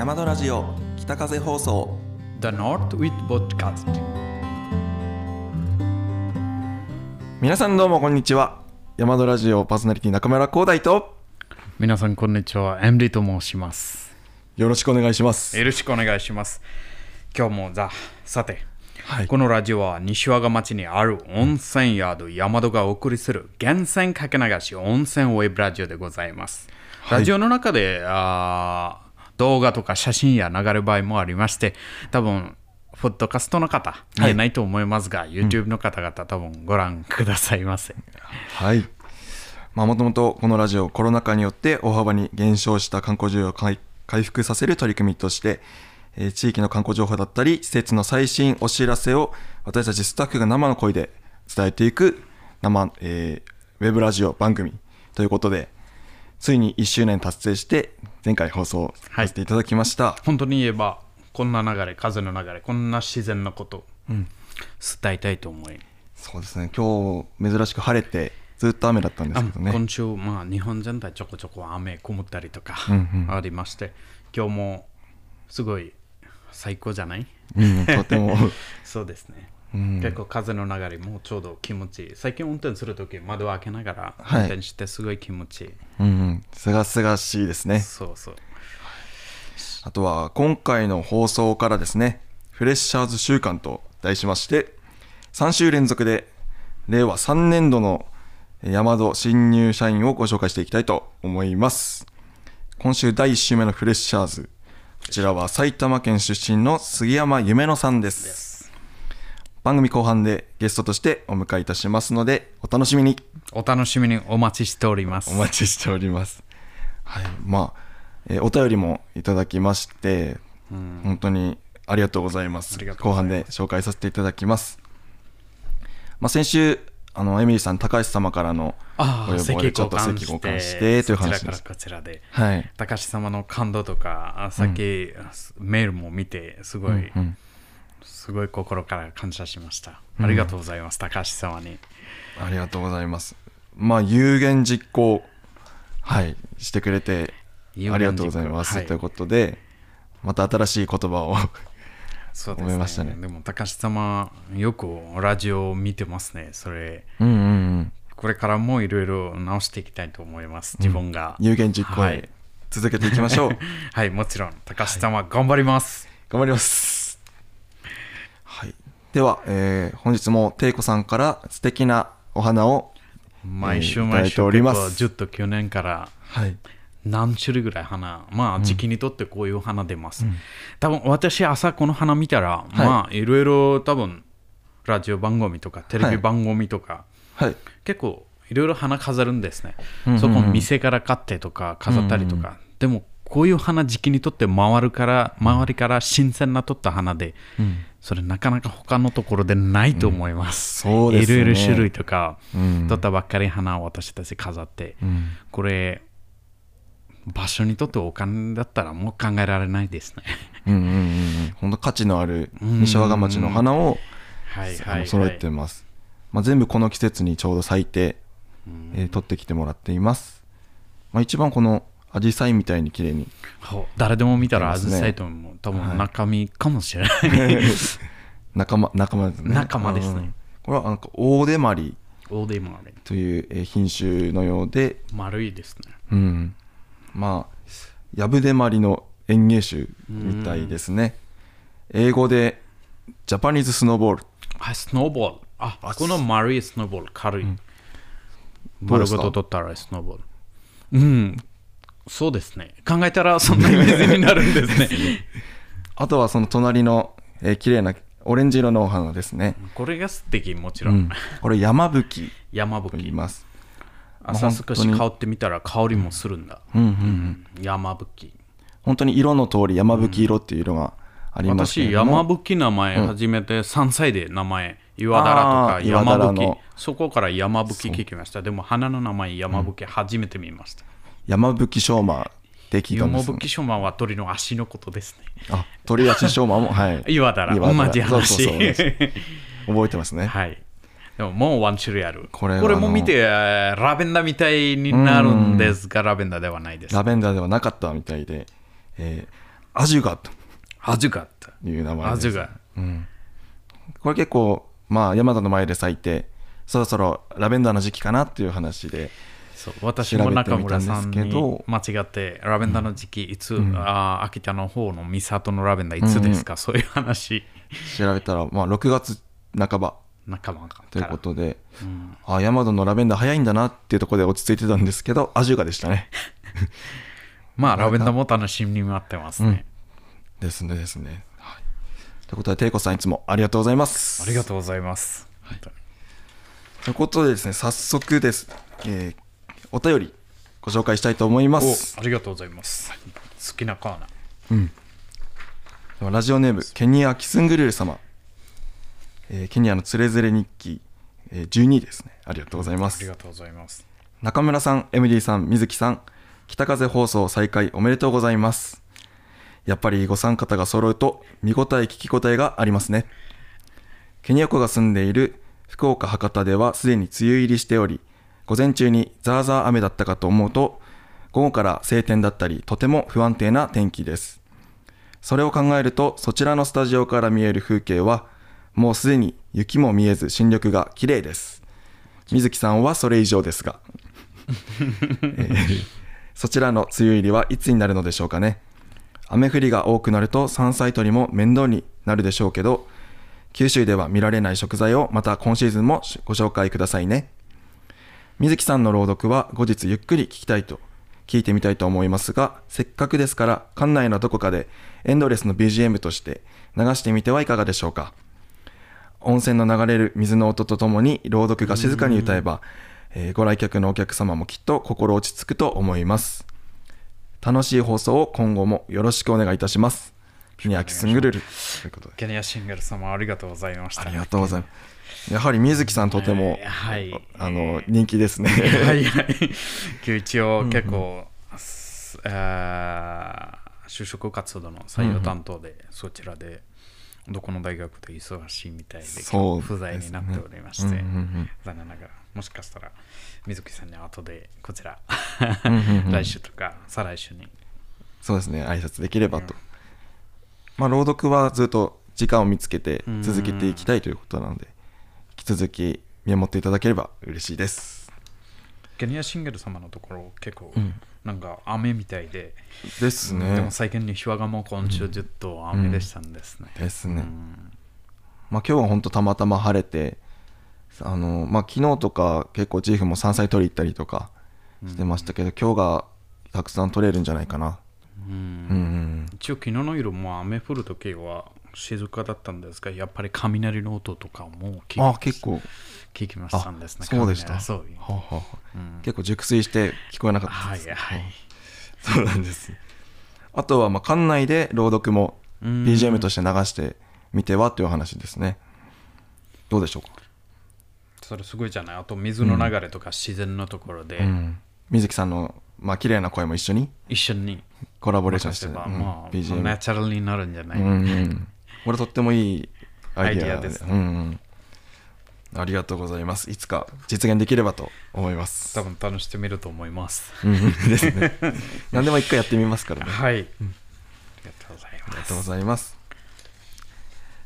山田ラジオ北風放送。The North with Podcast. 皆さんどうもこんにちは。山田ラジオパーソナリティ中村光大と。皆さんこんにちは。MD と申します。よろしくお願いします。よろしくお願いします。今日もざさて、はい。このラジオは西和賀町にある温泉宿山戸がお送りする源泉かけ流し温泉ウェブラジオでございます、ラジオの中であー動画とか写真や流れる場合もありまして多分ポッドキャストの方見えないと思いますが、YouTube の方々多分ご覧くださいませ、はい。まあもともとこのラジオコロナ禍によって大幅に減少した観光需要を回回復させる取り組みとして、えー地域の観光情報だったり施設の最新お知らせを私たちスタッフが生の声で伝えていく生、えーウェブラジオ番組ということでついに1周年達成して前回放送させていただきました、本当に言えばこんな流れ風の流れこんな自然なこと、伝えたいと思い、そうですね。今日珍しく晴れてずっと雨だったんですけどね。今週、まあ、日本全体ちょこちょこ雨曇ったりとかうんうん。ありまして、今日もすごい最高じゃない？うん、とても。そうですね、うん。結構風の流れもちょうど気持ちいい。最近運転するとき窓を開けながらはい。運転してすごい気持ちいい、うんうん。すがすがしいですね。そうそう。あとは今回の放送からですね、フレッシャーズ週間と題しまして、3週連続で令和3年度の山戸新入社員をご紹介していきたいと思います。今週第1週目のフレッシャーズ、こちらは埼玉県出身の杉山夢乃さんです。番組後半でゲストとしてお迎えいたしますので、お楽しみに。お楽しみにお待ちしておりますお待ちしております。はい、まあ、えーお便りもいただきまして、本当にありがとうございます。後半で紹介させていただきます。まあ、先週、あのエミリーさん、高橋様からのご要望でちょっと席交換してて、というそちらから話です。こちらで。はい。高橋様の感動とか、あさっき、メールも見て、すごい、うんすごい心から感謝しました。ありがとうございます、高橋様に。ありがとうございます。まあ、有言実行、はい、してくれて、ありがとうございます。はいということで、また新しい言葉をそうです思いましたねでも、高橋様、よくラジオを見てますね。それ、うんうんうん。これからもいろいろ直していきたいと思います、自分が。有言実行へはい、続けていきましょう。はい、もちろん、高橋様、頑張ります。頑張ります。はい。では、えー本日もテイコさんから素敵なお花を、毎週毎週、おります。結構ずっと去年からはい。何種類ぐらい花まあ時期にとってこういう花出ます、多分私朝この花見たら、まあいろいろ多分ラジオ番組とかテレビ番組とか、はい。結構いろいろ花飾るんですね、うんうんうん。そこ店から買ってとか飾ったりとか、でもこういう花時期にとって回るから周りから新鮮な取った花で、それなかなか他のところでないと思います、そうですね。いろいろ種類とか、うん。取ったばっかり花を私たち飾って、うん。これ場所にとってお金だったらもう考えられないですね。うんうんうんうん。本当価値のある西和賀町の花をはいあの揃えてます。まあ、全部この季節にちょうど咲いて、えー取ってきてもらっています。まあ、一番このアジサイみたいに綺麗に。誰でも見たらアジサイと思う多はい分中身かもしれない。仲間、仲間ですね。仲間ですねうんこれはなんか大手まり大手もあれというえー品種のようで、丸いですね。うん、まあやぶでまりの園芸種みたいですね英語でジャパニーズスノーボールあ、スノーボール。あ、この丸いスノーボール、軽い。どう丸ですか？ごと取ったらスノーボール。うん。そうですね。考えたらそんなイメージになるんですね。あとはその隣の、えー綺麗なオレンジ色のお花ですね、これが素敵、もちろ。うんん、これ山吹山吹。います朝少し香ってみたら香りもするんだ。うんうんうん山吹。本当に色の通り山吹色っていう色がありますけ私、れども、山吹名前初めて3歳で名前、岩だらとか山吹。そこから山吹聞きました。でも花の名前山吹初めて見ました。山吹しょうまって聞いたんですよ山吹ショマは鳥の足のことですね。あ鳥足しょうまも？はい岩だら、同じ話。そうそうそうです覚えてますねはい。でももうワン種類ある。これはも見て、えーラベンダーみたいになるんですが、ラベンダーではないです。ラベンダーではなかったみたいで、えーアジュガとアジュガって。いう名前ですアジュガ。これ結構まあ山田の前で咲いてそろそろラベンダーの時期かなっていう話でそう私も中村さんに間違ってラベンダーの時期いつ、あー秋田の方の三郷のラベンダーいつですか、そういう話。調べたらまあ6月半ば。仲間か。というらことで、あ山田のラベンダー早いんだなっていうところで落ち着いてたんですけどアジュガでしたね。まあラベンダーも楽しみに待ってますね、ですねですね、はい、ということでテイコさんいつもありがとうございます。ありがとうございます、本当に。ということでですね早速です、えーお便りご紹介したいと思います。おありがとうございます。好きなコーナー。ではラジオネームケニア・キスングルール様、えーケニアのつれづれ日記、えー12ですね。ありがとうございます。ありがとうございます。中村さん MD さん水木さん北風放送再開おめでとうございます。やっぱりご参加方が揃うと見応え聞き応えがありますね。ケニア子が住んでいる福岡博多ではすでに梅雨入りしており午前中にザーザー雨だったかと思うと午後から晴天だったりとても不安定な天気です。それを考えるとそちらのスタジオから見える風景はもうすでに雪も見えず新緑が綺麗です。水木さんはそれ以上ですが。そちらの梅雨入りはいつになるのでしょうかね。雨降りが多くなると山菜採りも面倒になるでしょうけど九州では見られない食材をまた今シーズンもご紹介くださいね水木さんの朗読は後日ゆっくり聞きたいと聞いてみたいと思いますがせっかくですから館内のどこかでエンドレスの BGM として流してみてはいかがでしょうか。温泉の流れる水の音とともに朗読が静かに歌えば、えーご来客のお客様もきっと心落ち着くと思います。楽しい放送を今後もよろしくお願いいたします。キニアキスングルル。ということで。ケニアシングル様ありがとうございました。ありがとうございますやはり水木さんとても、はい。あの人気ですね。はいはい。一応結構、すあー就職活動の採用担当で、そちらでどこの大学で忙しいみたいで、そう不在になっておりまして、うんうんうん。残念ながら、もしかしたら水木さんに後でこちら、んうんうん。来週とか再来週に。そうですね。挨拶できればと、まあ朗読はずっと時間を見つけて続けていきたいということなので。引き続き見守っていただければ嬉しいです。ケニアシングル様のところ結構、なんか雨みたいで、ですでねも最近西和賀も今週ずっと雨でしたんですね。ですね、うん。まあ今日は本当たまたま晴れてあのまあ昨日とか結構チーフも山菜取り行ったりとかしてましたけど、今日がたくさん取れるんじゃないかな。うん。うんうん一応昨日の夜も雨降る時は静かだったんですがやっぱり雷の音とかも聞きあ結構。聞きましたんですねそうでした？雷。そう。はあはあ。はあ結構熟睡して聞こえなかったです、はいはい。そうなんです。あとはまあ館内で朗読もうん。BGM として流してみてはという話ですね。どうでしょうか、それすごいじゃない？あと水の流れとか自然のところで。うん、水木さんのまあ綺麗な声も一緒に？一緒に。コラボレーションして、任せば、うん。まあ BGM ナチュラルになるんじゃない、うんうん、これとってもいいアイディアですうんうん、ありがとうございます。いつか実現できればと思います。多分試してみると思います。ですね。何でも一回やってみますからね。はい、ありがとうございます。ありがとうございます。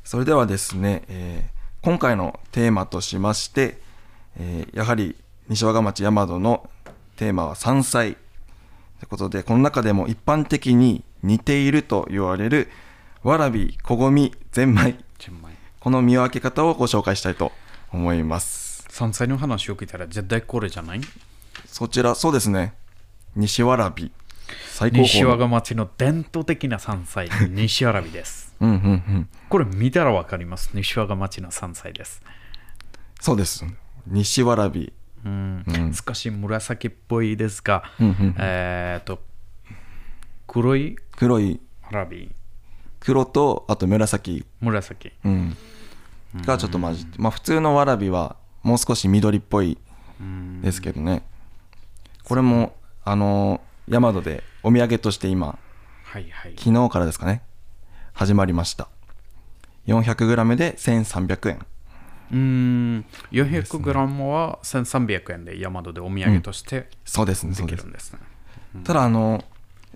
それではですね、えー今回のテーマとしまして、えーやはり西和賀町山戸のテーマは山菜。ということでこの中でも一般的に似ていると言われるわらびこごみゼンマイ。この見分け方をご紹介したいと思います。山菜の話を聞いたら絶対これじゃない？そちらそうですね。西わらび。最高西和賀町の伝統的な山菜。西わらびです。うんうんうん。これ見たらわかります？西和賀町の山菜です。そうです。西わらび。うん。うん。少し紫っぽいですが、うんうんうん。えっと黒い黒い。わらび黒とあと紫、紫。うん、がちょっと混じってまあ普通のわらびはもう少し緑っぽいうん。ですけどね。これもあのヤマドでお土産として今はいはい。昨日からですかね。始まりました。400g で1300円。うん。400g は1300円で山戸でお土産としてそうですねでそうです。きるんですね、ただあの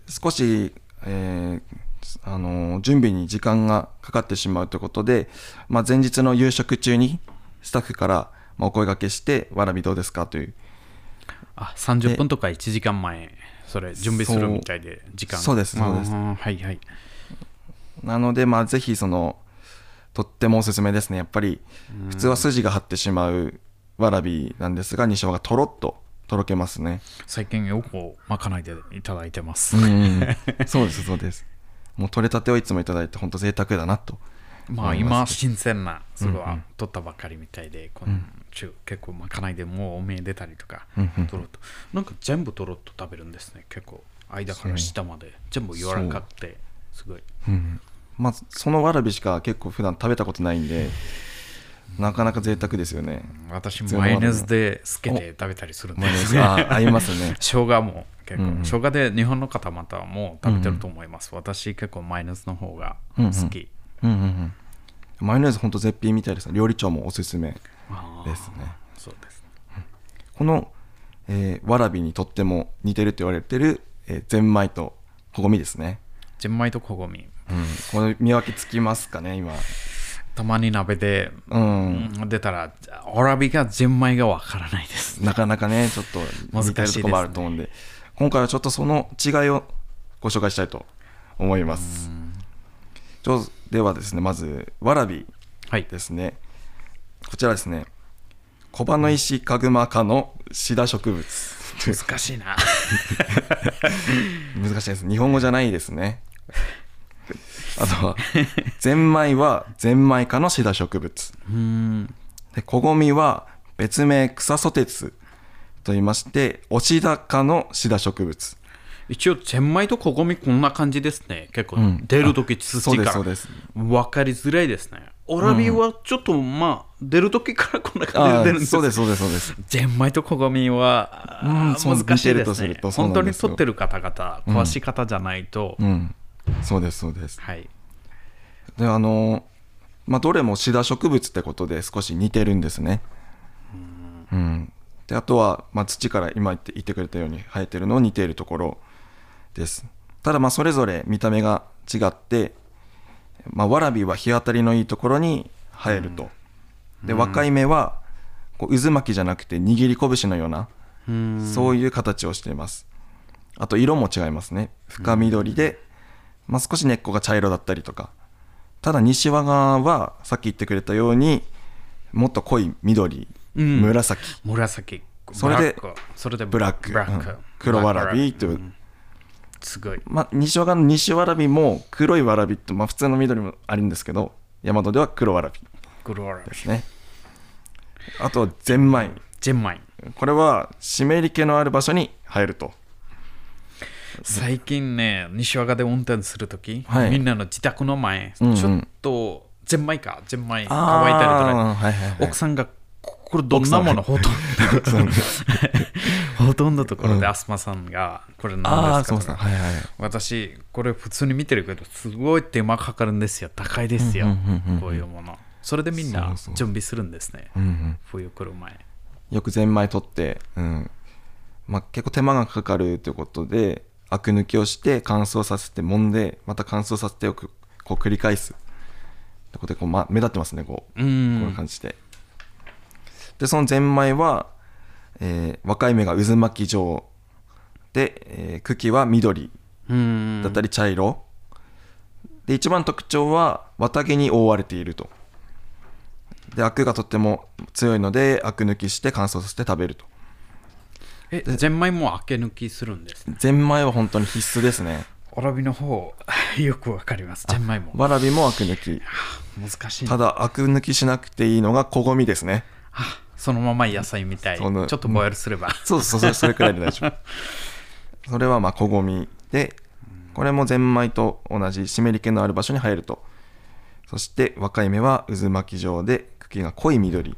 少し、えーあの準備に時間がかかってしまうということで、まあ、前日の夕食中にスタッフからまあお声掛けして、わらびどうですか？という、あ30分とか1時間前それ準備するみたいで時間。そうですそうです。はいはい。なので、まあ、ぜひその、とってもおすすめですね。やっぱり、普通は筋が張ってしまうわらびなんですが、西尾がとろっととろけますね。最近よくまかないでいただいてます、うん、そうです、そうです。もう取れたてをいつもいただいて、本当贅沢だなと。まあ今す。新鮮なそれは取ったばっかりみたいで、この中結構まかないでもうおめえ出たりとか、うんうんとろっと。なんか全部とろっと食べるんですね。結構間から下まで。全部柔らかくてすごい。うんまあ、そのわらびしか結構普段食べたことないんで、なかなか贅沢ですよね。私通のわらびマヨネーズでつけて食べたりするんでマヨネーズ。あ合いますね。生姜も結構、うんうん。生姜で日本の方またもう食べてると思います、私結構マヨネーズの方が好き、うんうん。うん。マヨネーズ本当絶品みたいですね。料理長もおすすめですね。そうですこの、えーわらびにとっても似てると言われてる、えー、ゼンマイとこごみですね。ゼンマイとコゴミうん、この見分けつきますかね、今。たまに鍋で、うん。うん出たらわらびがゼンマイがわからないです。なかなかね、ちょっと難しいところもあると思うんで、今回はちょっとその違いをご紹介したいと思います。ではですね、まず、わらびはいですね。こちらですね、小葉の石かぐま科のシダ植物。難しいな 難しいです。日本語じゃないですね。あとは、ゼンマイはゼンマイ科のシダ植物。うんで、コゴミは別名草ソテツと言いまして、オシダ科のシダ植物。一応ゼンマイとコゴミこんな感じですね結構うん出る時土そうです、からそうです。分かりづらいですねわらびはちょっとまあ出る時からこんな感じあで出るんですーそうです、そうです、そうです。ゼンマイとコゴミは、うん難しいですねとす本当に取ってる方々詳しい方じゃないと、うん。そうです、そうです。はいで、あの、まあ、どれもシダ植物ってことで少し似てるんですね。うん。で、あとは、まあ、土から今言って言ってくれたように生えてるの似ているところです。ただ、まあ、それぞれ見た目が違って、まあ、わらびは日当たりのいいところに生えると。で、若い芽は、こう渦巻きじゃなくて握り拳のような、うんそういう形をしています。あと色も違いますね。深緑で、まあ、少し根っこが茶色だったりとか。ただ西和川はさっき言ってくれたようにもっと濃い緑、うん。紫、紫。それでそれでブラック、ブラック。うん。黒わらびという、んすごい。まあ、西和川の西わらびも黒いわらびと、まあ、普通の緑もあるんですけど大和では黒わらび。黒わらび。ですね。あとゼンマイ。ゼンマイ。これは湿り気のある場所に生えると。最近ね西和賀で運転するとき、はい。みんなの自宅の前、うんうん。ちょっとゼンマイか。ゼンマイ乾いたりとか。はいはいはい。奥さんがこれどんなもの？ほとんど。ほとんどのところでアスマさんがこれあ何ですかとか。はいはいはい。私これ普通に見てるけどすごい手間かかるんですよ。高いですよ、こういうもの。それでみんな準備するんですね。冬来る前。よくゼンマイ取って、うん。まあ、結構手間がかかるということでアク抜きをして乾燥させて揉んでまた乾燥させておくこう繰り返す。ってことでこう、ま、目立ってますねこう。うこういうん感じででそのゼンマイは、えー若い芽が渦巻き状で、えー茎は緑うん。だったり茶色、で一番特徴は綿毛に覆われていると。でアクがとっても強いのでアク抜きして乾燥させて食べると。えゼンマイも開け抜きするんですね？ゼンマイは本当に必須ですね。わらびの方 よくわかります。ゼンマイも。わらびもアク抜き。難しいな。ただアク抜きしなくていいのがこごみですね。あそのまま野菜みたい。ちょっとボイルすれば、そうそうそうそれくらいで大丈夫それはまあこごみでこれもゼンマイと同じ湿り気のある場所に生えると。そして若い芽は渦巻き状で茎が濃い緑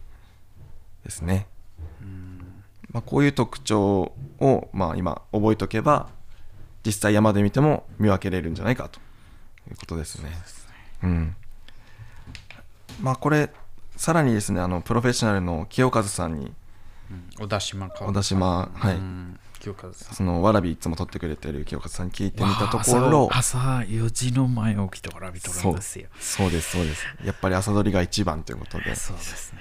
ですね。まあ、こういう特徴をまあ今覚えておけば実際山で見ても見分けれるんじゃないかということですね。うん。まあこれさらにですねあのプロフェッショナルの清和さんにうん。小田島か小田島はい。うん。清和さん。そのわらびいつも取ってくれてる清和さんに聞いてみたところ朝朝4時の前起きてわらび取るんですよ。そうですそうです。やっぱり朝取りが一番ということで。そうですね。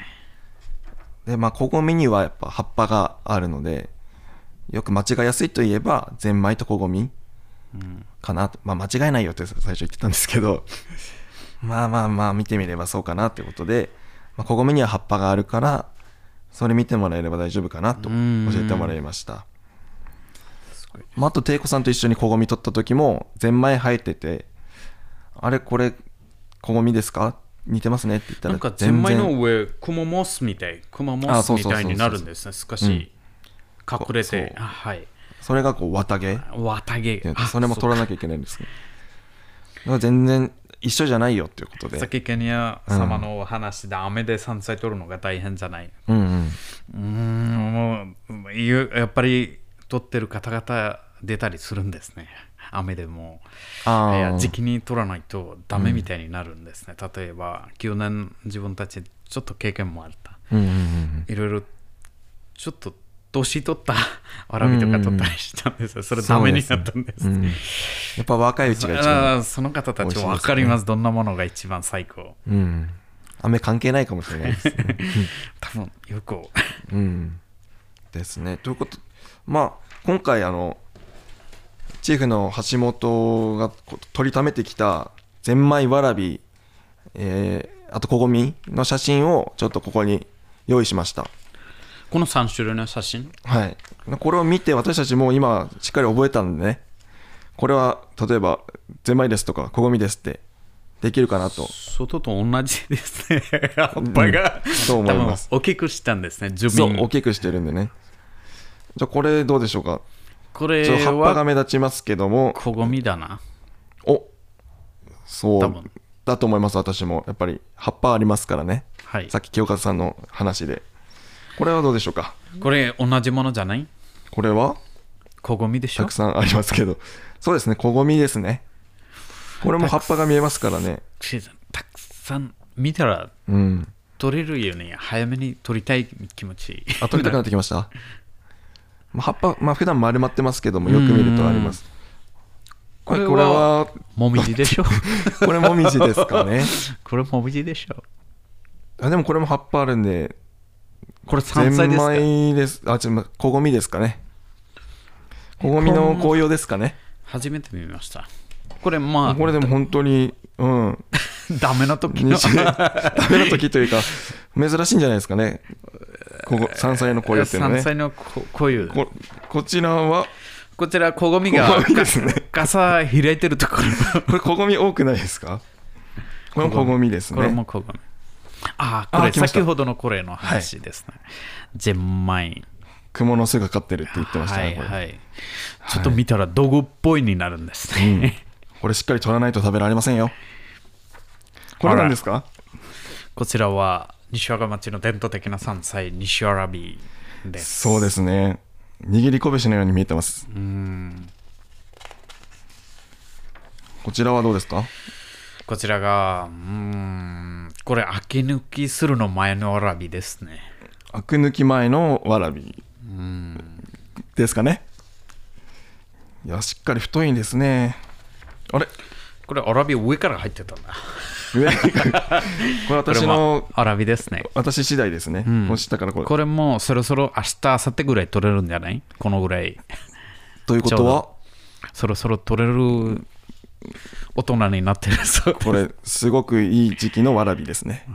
でまあこごみにはやっぱ葉っぱがあるのでよく間違いやすいといえばゼンマイとこごみうん。かなと。まあ間違いないよって最初言ってたんですけど。まあまあまあ見てみればそうかなってことで、まあ、こごみには葉っぱがあるからそれ見てもらえれば大丈夫かなと教えてもらいました。まあ、あと、テイコさんと一緒にこごみ取った時も、ゼンマイ生えてて、あれ、これ、こごみですか？似てますねって言ったら、なんかゼンマイの上クモモスみたいクモモスみたいになるんですね。少し隠れそう。てあはい。それがこう、綿毛？綿毛。それも取らなきゃいけないんですけど。だから全然一緒じゃないよっていうことで。さっきケニア様のお話で雨で山菜取るのが大変じゃない？うんうん。うーん、もうやっぱり取ってる方々出たりするんですね。雨でも。時期に取らないとダメみたいになるんですね。例えば、9年自分たちちょっと経験もあった。うんうんうん。いろいろちょっと年取った わらびとか取ったりしたんですよ。それダメになったんです。うん、やっぱ若いうちが一番。その方たちも分かります。どんなものが一番最高。うん。雨関係ないかもしれないですね。多分よくうん。ですね。ということ、まあ、今回、あの、チーフの橋本がこ取りためてきたゼンマイわらび、えーあとこごみの写真をちょっとここに用意しました。この3種類の写真？はい。これを見て私たちも今しっかり覚えたんでね、これは例えばゼンマイですとかこごみですってできるかなと。外と同じですね。葉っぱが、そう思います大きくしたんですね、住そう、民。大きくしてるんでね。じゃあこれどうでしょうか？これ葉っぱがは目立ちますけども、こごみだな。おそうだと思います、私も。やっぱり葉っぱありますからね。はいさ。っき清和さんの話で。これはどうでしょうか？これ同じものじゃない？これは？こごみでしたょくさんありますけど。そうですね、こごみですね。これも葉っぱが見えますからね。たくさん見たらうん。取れるよね。早めに取りたい気持ち。あ、取りたくなってきました？まあ、葉っぱ、まあ普段丸まってますけども、よく見るとあります。これこれは、もみじでしょ？これもみじですかね。これもみじでしょ？あでもこれも葉っぱあるんで、これ山菜ですか？ゼンマイです。あ、ちょ、こごみですかね。こごみの紅葉ですかね。初めて見ました。これまこれでも本当に、うん。あ、ダメな時の。日ダメな時というか、珍しいんじゃないですかね。ここ山菜の紅葉っていうのはね。山菜のここういう。ここちらは、こちら、こごみがですねか傘開いてるところ。これこごみ多くないですか？これもこごみですこれね。もこごみ。ああ、これ先ほどのこれの話ですね。ゼンマイ。蜘蛛の巣がかってるって言ってましたはね。これいはい。ちょっと見たら道具っぽいになるんですね。これしっかり取らないと食べられませんよ。これ何ですか？こちらは西和賀町の伝統的な山菜、西わらびです。そうですね。握り拳のように見えてます。うん。こちらはどうですか？こちらが、うん、これ、秋抜きするの前のわらびですね。アク抜き前のわらびうん。ですかね。いや、しっかり太いんですね。あれ？これ、わらび上から入ってたんだ。上？こ れこれ私もの、わらびですね。私次第ですね。んこう下からこれ。これもそろそろ明日、明後日ぐらい取れるんじゃない？このぐらい。ということは、そろそろ取れる大人になってる。そう。これ、すごくいい時期のわらびですね。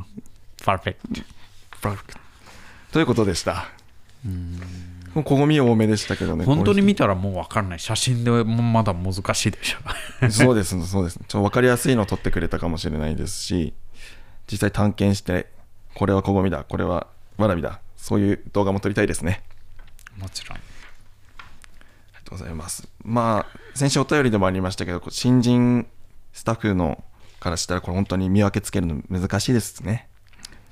パーフェクト。パーフェクトということでした。こごみ多めでしたけどね。本当にこ見たらもう分かんない。写真でもまだ難しいでしょ。そうです、そうです。ちょっと分かりやすいのを撮ってくれたかもしれないですし、実際探検して、これはこごみだ、これはわらびだ、そういう動画も撮りたいですね。もちろん。ありがとうございます。まあ、先週お便りでもありましたけど、新人スタッフのからしたら、これ本当に見分けつけるの難しいですね。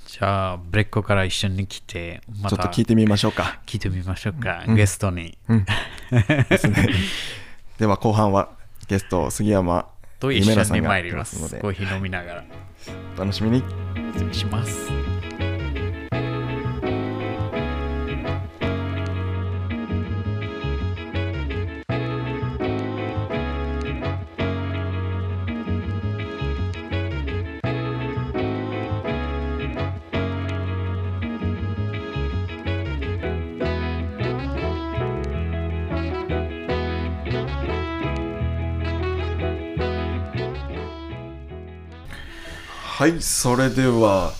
じゃあ、ブレックから一緒に来て、まちょたっと聞いてみましょうか。聞いてみましょうか、ゲストに。うん。ですね。では後半はゲスト杉山と一緒に夢菜さんが参ります。来のでコーヒー飲みながら。お楽しみに。失礼します。はいそれでは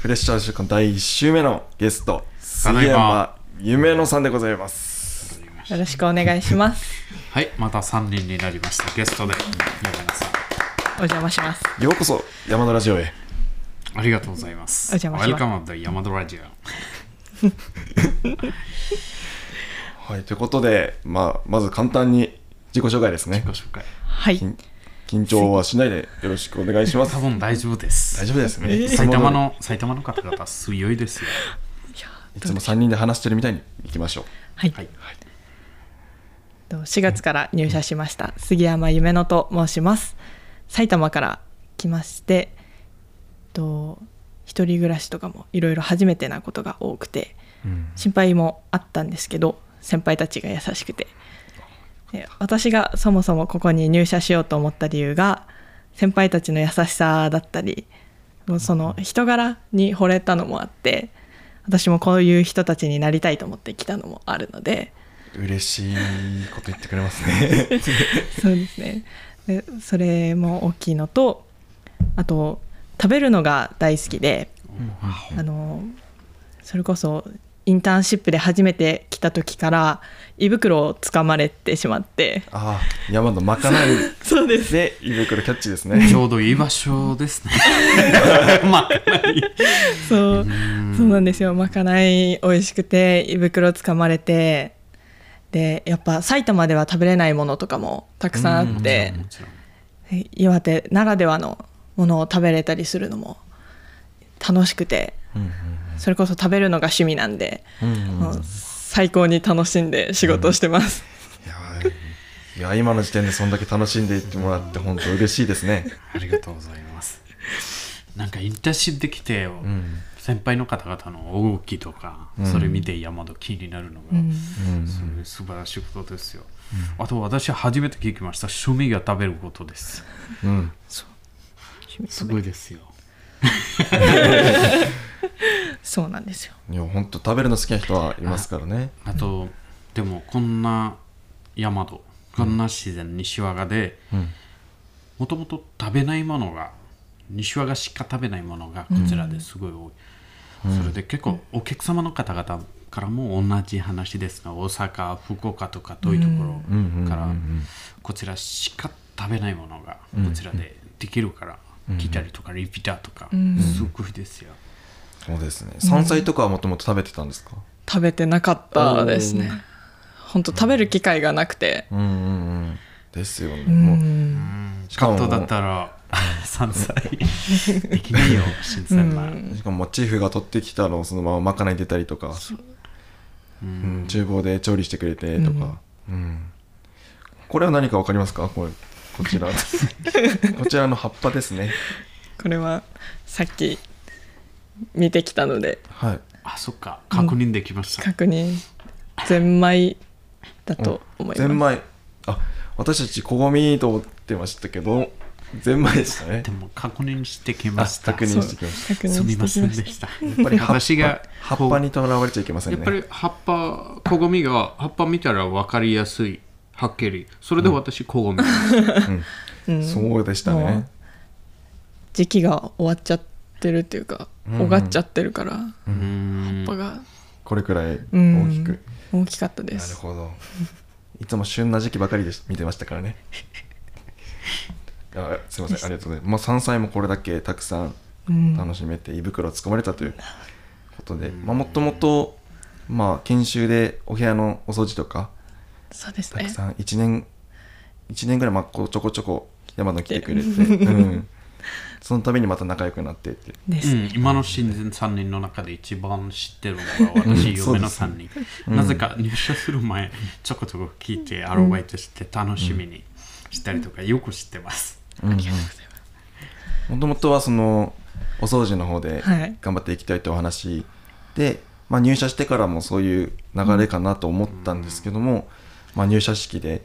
フレッシャー週間第1週目のゲスト杉山夢野さんでございますよろしくお願いします。はい、また3人になりました。ゲストで、山田さん。お邪魔します。ようこそ山田ラジオへありがとうございます。お邪魔します Welcome to Yamado Radio。はいということで、まあ、まず簡単に自己紹介ですねご紹介。はい。緊緊張はしないでよろしくお願いします多分大丈夫です。大丈夫ですね、埼玉の埼玉の方々強いですよ。いつも3人で話してるみたいにいきましょうはい。はい。と4月から入社しました杉山夢乃と申します。埼玉から来まして、と一人暮らしとかもいろいろ初めてなことが多くて、心配もあったんですけど、先輩たちが優しくて、で私がそもそもここに入社しようと思った理由が先輩たちの優しさだったり、もうその人柄に惚れたのもあって。私もこういう人たちになりたいと思って来たのもあるので、嬉しいこと言ってくれますね。そうですね。でそれも大きいのとあと食べるのが大好きであのそれこそインターンシップで初めて来た時から胃袋をつかまれてしまって。ああ山のまかない。そうです。で胃袋キャッチですね。ちょうどいい場所ですね。まあ、そうそうなんですよ。まかない美味しくて胃袋つかまれて。でやっぱ埼玉では食べれないものとかもたくさんあって。岩手ならではのものを食べれたりするのも楽しくて。うんそれこそ食べるのが趣味なんで、うんうん。もう最高に楽しんで仕事をしてます、いやーいや今の時点でそんだけ楽しんでいってもらって本当嬉しいですね。ありがとうございます。なんかインターンシップできて、ん。先輩の方々の動きとか、それ見て山田気になるのが、うん。それ素晴らしいことですよ。あと私は初めて聞きました。趣味が食べることです。うん。すごいですよ。そうなんですよ。いや本当食べるの好きな人はいますからね。あと、でもこんな山とこんな自然西和賀でうん。もともと食べないものが西和賀しか食べないものがこちらですごい多い、それで結構お客様の方々からも同じ話ですが大阪福岡とか遠いところからこちらしか食べないものがこちらでできるから来たりとかリピーターとかすごいですよ、そうですね。山菜とかはもともと食べてたんですか？食べてなかったですね。本当食べる機会がなくて。うんうんうん。ですよね。うもんうしかもカットだったら山菜できないよ新鮮な、しかもモチーフが取ってきたのをそのまままかない出たりとか、うん、厨房で調理してくれてとか、うん。これは何か分かりますか？これこちら。こちらの葉っぱですね。これはさっき見てきたので。はい。あそっか。確認できました、確認ゼンマイだと思います。ゼンマイあ私たちこごみと思ってましたけどゼンマイでしたね。でも確認してきあました。確認してきまし確認すみませしてきましんでした。たやっぱり葉っぱ私が葉っぱにとらわれちゃいけませんね。やっぱり葉っぱこごみが葉っぱ見たら分かりやすいはっきり。それで私こごみ、そうでしたもねう時期が終わっちゃってるっていうかうん。がっちゃってるから葉っぱが。これくらいうん。大きく。大きかったでなるすほど。いつも旬な時期ばかりでし見てましたからね。あすいません。ありがとうございます、まあ、山菜もこれだけたくさんうん。楽しめて胃袋をつかまれたということで、まあ、もともとまあ研修でお部屋のお掃除とかそうですね。たくさん1年1年ぐらいまあこうちょこちょこ山野来てくれて、うん、そのためにまた仲良くなってって。です、うん、今の新人3人の中で一番知ってるのが私、嫁の3人、なぜか入社する前、ちょこちょこ聞いて、アルバイトして楽しみにしたりとか、よく知ってます。もともとはそのお掃除の方ではい。頑張っていきたいというお話で、まあ、入社してからもそういう流れかなと思ったんですけども、まあ、入社式で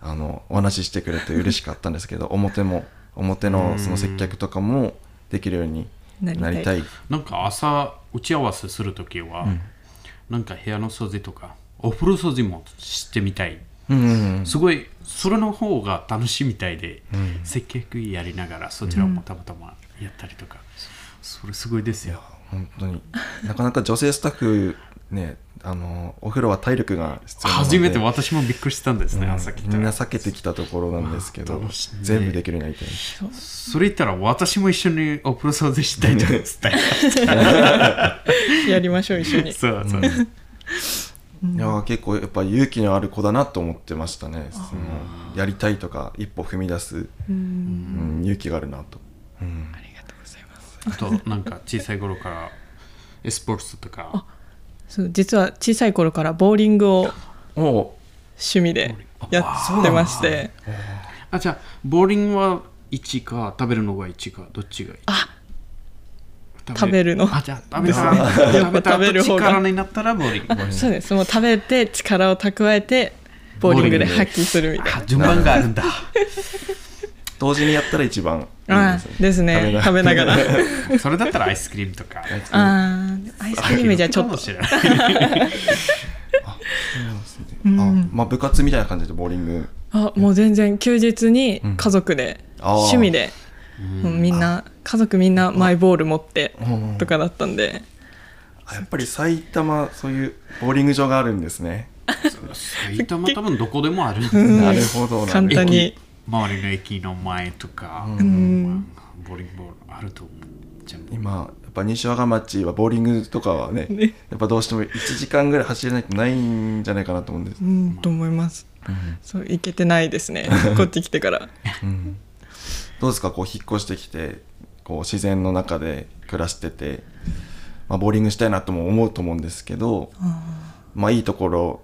あのお話ししてくれて嬉しかったんですけど 表も表のその接客とかもできるようになりたい。なんか朝打ち合わせするときは、なんか部屋の掃除とか、お風呂掃除もしてみたい。うんうんうん。すごい、それの方が楽しいみたいで、接客やりながらそちらもたまたまやったりとかそれすごいですよ本当に。なかなか女性スタッフねあのお風呂は体力が必要なので。初めて私もびっくりしたんですね、うんみんな避けてきたところなんですけど楽しんで全部できるようになりたい。それ言ったら私も一緒にお風呂掃除したいと伝えやりましょう一緒に。そうそう、いや結構やっぱ勇気のある子だなと思ってましたね。そのやりたいとか一歩踏み出す、うん。勇気があるなと、うん。ありがとう。ございますあとなんか小さい頃からエスポーツとか。そう実は小さい頃からボーリングを趣味でやってまして。あじゃあボーリングは1か食べるのが1かどっちがいいあ。食べる。の。あじゃあ食べたね。食べた食べる方が。力になったらボーリング。そうです。もう食べて力を蓄えてボーリングで発揮するみたいな。あ順番があるんだ同時にやったら一番いいあですね。ーですね。食べながら。それだったらアイスクリームとかあーアイスクリームじゃちょっと。かもしれない あまあ部活みたいな感じでボーリング。あもう全然休日に家族で、あー。趣味で、もうみんな家族みんなマイボール持ってうん。とかだったんで、あやっぱり埼玉そういうボーリング場があるんですね。埼玉多分どこでもあるなるほどな簡単に。駅周りの駅の前とか、ん。ボーリングボールあると思う。今やっぱ西和賀町はボーリングとかはねね。やっぱどうしても1時間ぐらい走れないとないんじゃないかなと思うんです、うんと思います、そういけてないですね。こっち来てから。うん。どうですかこう引っ越してきてこう自然の中で暮らしてて、まあ、ボーリングしたいなとも思うと思うんですけど、まあいいところ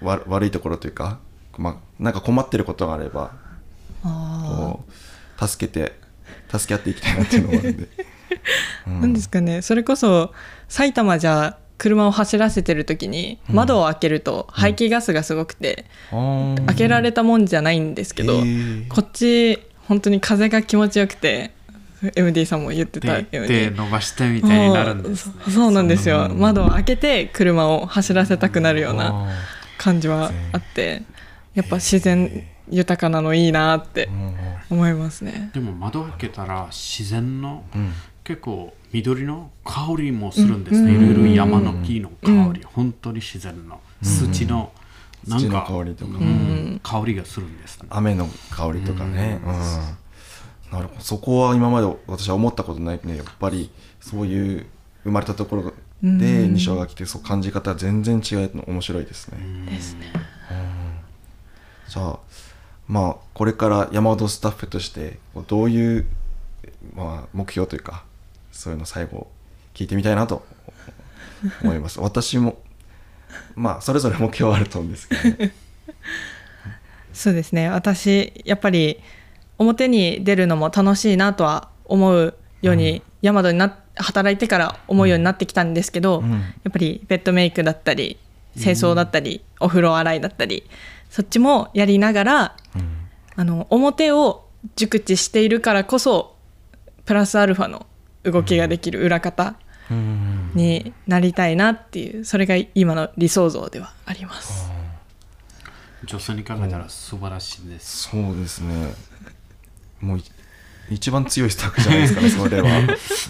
わ悪いところというか、まあ、なんか困ってることがあればあこう助けて助け合っていきたいなっていうのもあるんで、ー なんですかね。それこそ埼玉じゃ車を走らせてる時に窓を開けると排気ガスがすごくて、開開けられたもんじゃないんですけど、こっち本当に風が気持ちよくて MD さんも言ってたように手手伸ばしてみたいになるんです、ね、そうそうなんですよ。窓を開けて車を走らせたくなるような感じはあってやっぱ自然豊かなのいいなって思いますね。でも窓開けたら自然の、ん。結構緑の香りもするんですね、いろいろ山の木の香り、本当に自然の。土の、なん土のか香りとか、うん。香りがするんですね。雨の香りとかね、うん。なるほど。そこは今まで私は思ったことないね。やっぱりそういう生まれたところで西尾が来てそう感じ方は全然違うの面白いですね、ですね。じゃあまあこれから山本スタッフとしてどういう、まあ、目標というかそういうの最後聞いてみたいなと思います。私もまあそれぞれ目標はあると思うんですけど、ね、そうですね。私やっぱり表に出るのも楽しいなとは思うように、ヤマトにな働いてから思うようになってきたんですけど、うん。やっぱりベッドメイクだったり清掃だったり、お風呂洗いだったりそっちもやりながらあの表を熟知しているからこそプラスアルファの動きができる裏方うん。になりたいなっていうそれが今の理想像ではあります。女性に考えたら素晴らしいです、そうですね。もうい一番強いスタッフじゃないですかね それは。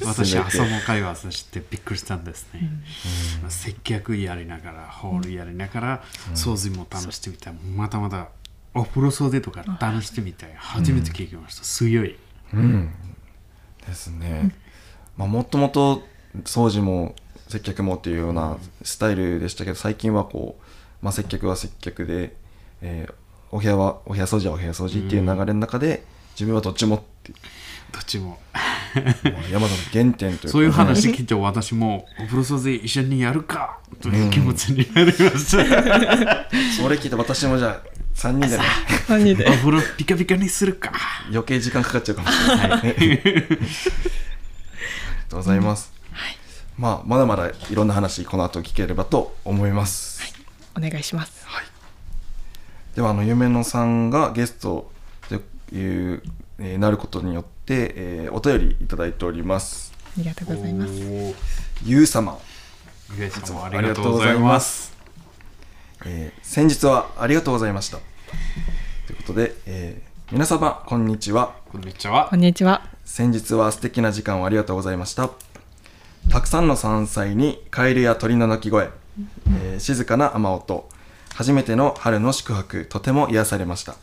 私全て。朝の会話させてびっくりしたんですね、まあ接客やりながらホールやりながら掃除も楽してみたい、またまたお風呂掃除とか楽してみたい。初めて聞きました、強い。うん。ですね、まあもともと掃除も接客もっていうようなスタイルでしたけど最近はこう、まあ、接客は接客で、えーお部屋はお部屋掃除はお部屋掃除っていう流れの中で、自分はどっちもって。いうどっちも。山田の原点というか、そういう話聞いて私もお風呂掃除一緒にやるかという気持ちになりました、それ聞いて私もじゃあ3人でね。3人で。お風呂ピカピカにするか。余計時間かかっちゃうかもしれない、ありがとうございます、まあまだまだいろんな話この後聞ければと思います、お願いします。ではあの夢野さんがゲストという、えーなることによって、えーお便りいただいております。ありがとうございます。ゆう様ゆうさんもあありりがとうございます。えー先日はありがとうございました。ということで、えー皆様こんにちは。こんにちは。こんにちは。先日は素敵な時間をありがとうございました。たくさんの山菜にカエルや鳥の鳴き声、えー静かな雨音初めての春の宿泊とても癒されました、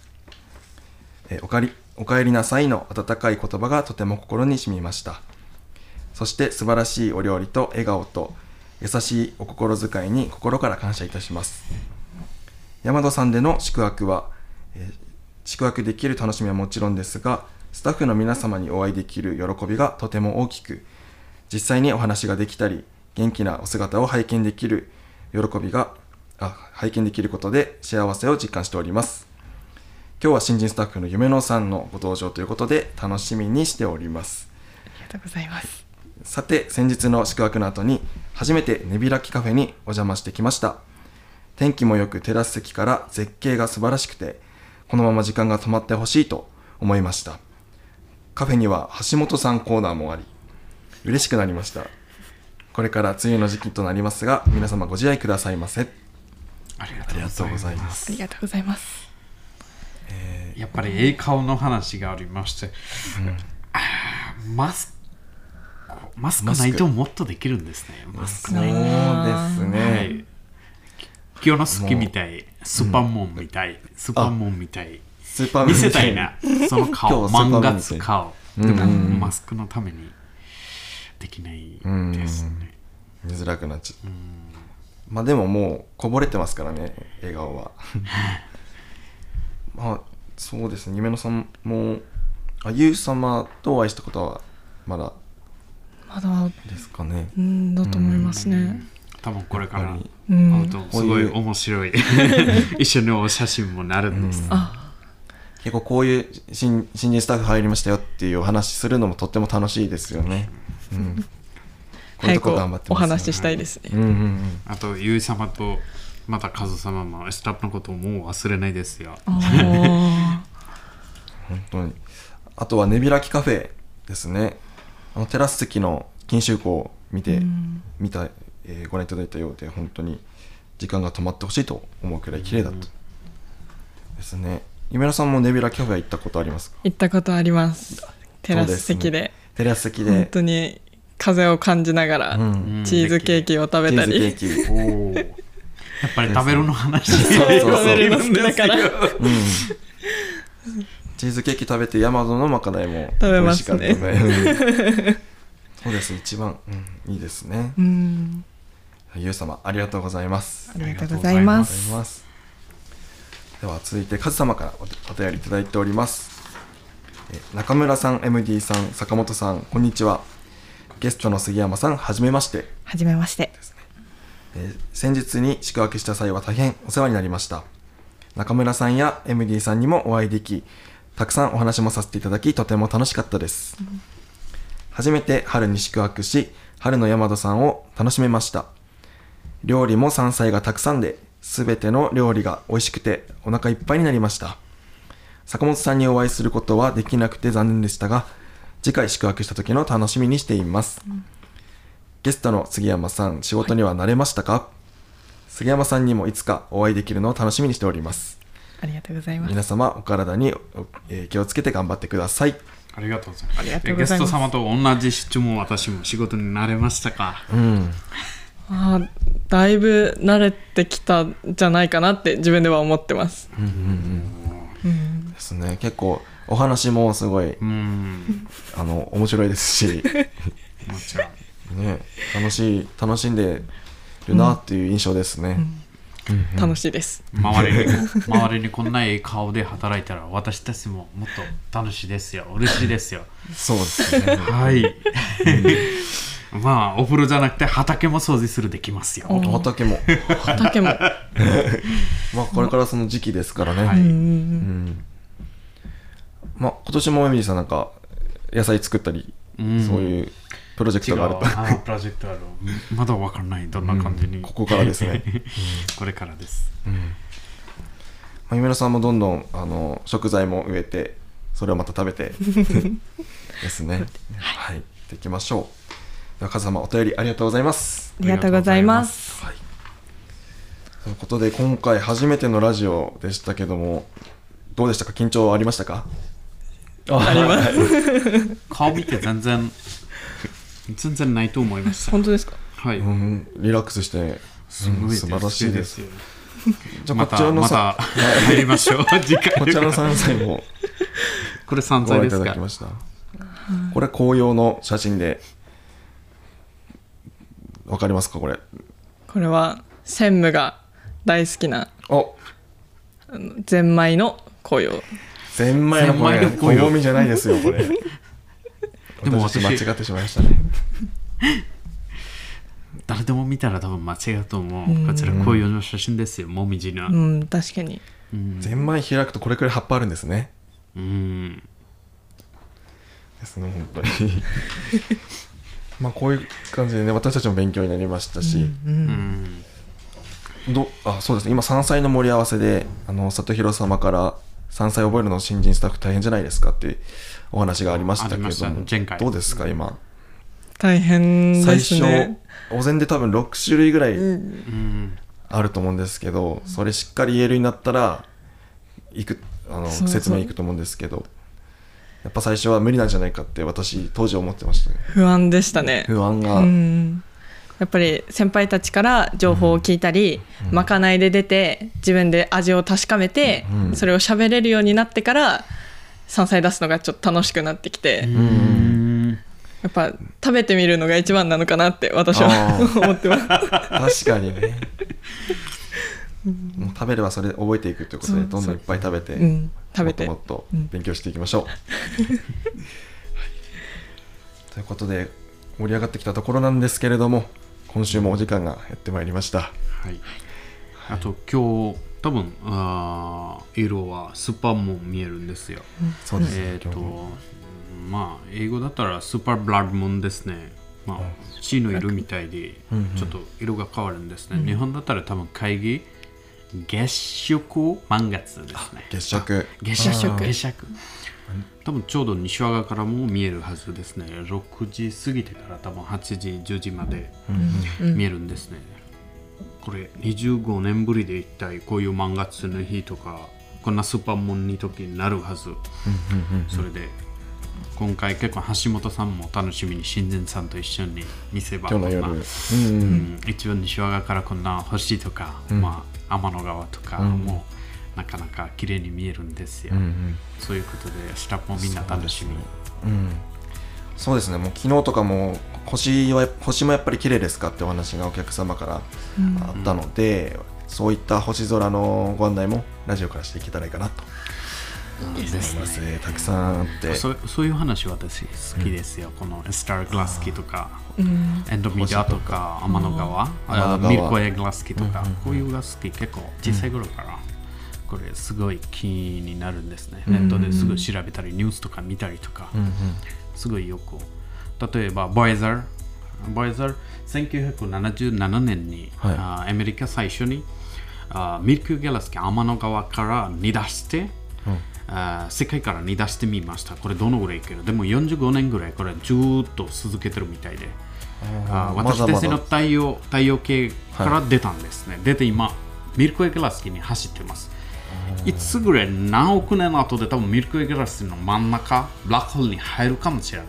えおかりおかえりなさいの温かい言葉がとても心に染みました。そして素晴らしいお料理と笑顔と優しいお心遣いに心から感謝いたします。山戸さんでの宿泊は、え宿泊できる楽しみはもちろんですがスタッフの皆様にお会いできる喜びがとても大きく実際にお話ができたり元気なお姿を拝見できる喜びがあ拝見できることで幸せを実感しております。今日は新人スタッフの夢野さんのご登場ということで楽しみにしております。ありがとうございます。さて先日の宿泊の後に初めて寝開きカフェにお邪魔してきました。天気も良くテラス席から絶景が素晴らしくてこのまま時間が止まってほしいと思いました。カフェには橋本さんコーナーもあり嬉しくなりました。これから梅雨の時期となりますが皆様ご自愛くださいませ。ありがありがとうございます。ありがとうございますやっぱり栄顔の話がありまして、あーマスクマスクないともっとできるんですね。マスク。そうですはね、い。今日の好きみたいスーパーモンみたい、スーパーモンみたいスーパー見せたいな。その顔漫画みたい。顔うんうん。でうんもマスクのためにできないですね。見づらくなっちゃう。まあでももうこぼれてますからね笑顔は まあそうですね。夢野さんもあゆう様とお会いしたことはまだまだ。ですかね。うんだと思いますね。多分これから会うとすごい面白い一緒にお写真もなるんです、あ結構こういう新新人スタッフ入りましたよっていうお話しするのもとっても楽しいですよね、うん、こういうと早くこ頑張ってお話ししたいですね。うんうんうん。あとゆい様とまたカズ様もスタッフのことをもう忘れないですよ。本当に。あとは寝開きカフェですね。あのテラス席の研修校を見て、うん。見た、えーご覧いただいたようで本当に時間が止まってほしいと思うくらい綺麗だった、ですね。夢野さんも寝開きカフェは行ったことありますか？行ったことあります。テラス席で。テラス席本で当に風を感じながら、うん。チーズケーキを食べたり、チーズケーキやっぱり食べるの話。食べるの好きだからう。ん チーズケーキ食べてヤマドのまかないも食べますね。美味しかったね。うん。そうです一番、うん、いいですね。うん。ゆう様ありがとうございます。ありがとうございます。ます。では続いてカズ様からおお便りいただいております。え中村さん MD さん坂本さんこんにちは。ゲストの杉山さんはじめまして。はじめましてえ先日に宿泊した際は大変お世話になりました。中村さんや MD さんにもお会いできたくさんお話もさせていただきとても楽しかったです、初めて春に宿泊し春の山戸さんを楽しめました。料理も山菜がたくさんで全ての料理が美味しくてお腹いっぱいになりました。坂本さんにお会いすることはできなくて残念でしたが次回宿泊した時の楽しみにしています、ゲストの杉山さん仕事には慣れましたか、杉山さんにもいつかお会いできるのを楽しみにしております。ありがとうございます。皆様お体に、おえー気をつけて頑張ってください。ありがとうございます。ありがとうごゲざいます。スト様と同じ質問私も仕事になれましたか？うん。あーだいぶ慣れてきたんじゃないかなって自分では思ってます、うん。ですね。結構お話もすごいうん。あの面白いですし。もちろんね楽しい楽しんでるなっていう印象ですね、楽しいです。周りに周りにこんないい顔で働いたら私たちももっと楽しいですよ。嬉しいですよ。そうですね。はい。まあお風呂じゃなくて畑も掃除するできますよ。お畑も。畑も、まあこれからその時期ですからね、はいうん。うん。まあ今年もエミリーさんなんか野菜作ったり、うん。そういうプロジェクトがあると。あープロジェクトある まだ分からない。どんな感じに、ここからですね。これからです。まあ、夢野さんもどんどんあの食材も植えてそれをまた食べて。ですね。はい、やっていきましょう。ではカズ様お便りありがとうございます。ありがとうございます。はい。ということで今回初めてのラジオでしたけどもどうでしたか？緊張ありましたか？あります。顔見て全然全然ないと思いました。本当ですか？はい、うん、リラックスして、すごい素晴らしいです。よ じゃあまたまこちらのさた入りましょう。次回。こちらの山菜も。これ山菜ですか？だきました。これ紅葉の写真で。わかりますかこれ？これは専務が大好きなお。あのゼンマイの紅葉。ゼンマイのこれゼンマイの紅葉。暦じゃないですよこれ。でも私私間違ってしまいましたね 誰でも見たら多分間違うと思う、こちら紅葉の写真ですよもみじの。うん確かに。ゼンマイ開くとこれくらい葉っぱあるんですね。うん。ですね本当に。まあこういう感じでね私たちも勉強になりましたし、うんどあそうですね。今山菜の盛り合わせであの里弘様から山菜覚えるの新人スタッフ大変じゃないですかっていうお話がありましたけども。前回。どうですか今？大変最です初ねお膳で多分6種類ぐらいうん。あると思うんですけどそれしっかり言えるようになったらいくあの説明いくと思うんですけどやっぱ最初は無理なんじゃないかって私当時思ってましたね。不安でしたね。不安が、うん。やっぱり先輩たちから情報を聞いたり、まかないで出て自分で味を確かめて、うん。それを喋れるようになってから山菜出すのがちょっと楽しくなってきて、うんやっぱ食べてみるのが一番なのかなって私は思ってます。確かにね。もう食べればそれ覚えていくということでどんどんいっぱい食べて、う。ん、食べて。もっともっとうん。勉強していきましょう、はい。ということで盛り上がってきたところなんですけれども今週もお時間がやってまいりました。はい、あと今日多分あー色はスーパームーン見えるんですよ、そうですね、えっ、と今日もまあ英語だったらスーパーブラッドムーンですね。まあ血の色みたいでちょっと色が変わるんですね、日本だったら多分会議月食満月ですね。月食。月食。月食。多分ちょうど西和賀からも見えるはずですね。6時過ぎてから多分8時10時まで見えるんですね、これ25年ぶりで一体こういう満月の日とかこんなスーパームーンに時になるはず、それで今回結構橋本さんも楽しみに新人さんと一緒に見せ場今日の夜、こんなうん。うん。一応西和賀からこんな星とか、まあ、天の川とかもなかなか綺麗に見えるんですよ、そういうことで明日もみんな楽しみ、うん。そうですね。もう昨日とかも星は星もやっぱり綺麗ですかってお話がお客様からあったので、そういった星空のご案内もラジオからしていけたらいいかなと思います、たくさんあって。そうそういう話私好きですよ、このスターグラスキとかうん。エンドミダとか天の川、あ天の川。ミルコエグラスキとか、こういうが好き結構小さい頃から、これすごい気になるんですね、ネットですぐ調べたりニュースとか見たりとか、すごいよく。例えばボイザーボイザー1977年に、はい。あアメリカ最初にあミルクギャラスキ天の川から煮出して、あ世界から煮出してみました。これどのぐらいいける？でも45年ぐらいこれずーっと続けてるみたいで。あ私たちの太陽太陽系から出たんですね、出て今ミルクウェイグラスキに走ってます。いつぐらい何億年後で多分ミルクウェイグラスキの真ん中ブラックホールに入るかもしれない。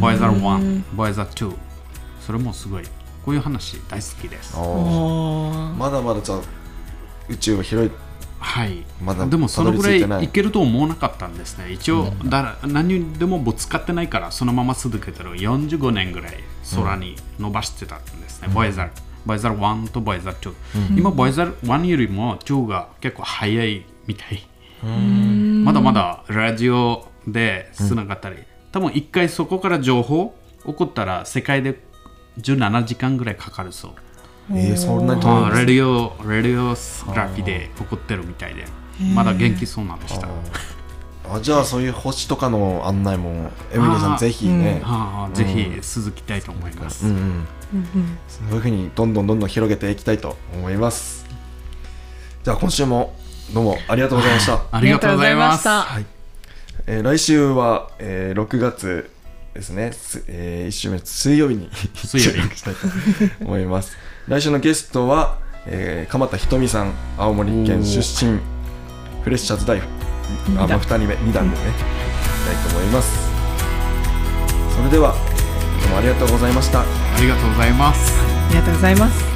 ボイザー1ボイザー2それもすごい。こういう話大好きです。まだまだじゃあ宇宙は広いはい、まだでもそのぐらいいけると思わなかったんですね。一応、だ何でもぶつかってないからそのまま続けてる。45年ぐらい空に伸ばしてたんですね、ボイザー。ボイザー1とボイザー2、今ボイザー1よりも2が結構早いみたい。まだまだラジオでつながったり、多分一回そこから情報送ったら世界で17時間ぐらいかかるそうえー、そんなに遠いあんですレディオ、レディオグラフィで送ってるみたいで、まだ元気そうなんでした。あじゃあそういう星とかの案内もエミリーさんぜひね、はあ、ぜひ続きたいと思います。うんうん。そういうふうにどんどんどんどん広げていきたいと思います。じゃあ今週もどうもありがとうございました、ありがとうございます。ありがとうございまはい。えー来週は、えー6月ですね、すえ1週目水曜日に水曜日。したいと思います来週のゲストは、えー鎌田ひとみさん青森県出身フレッシャーズ大あまあ2人目2段でね、いきたいと思います。それではどうもありがとうございました。ありがとうございます。ありがとうございます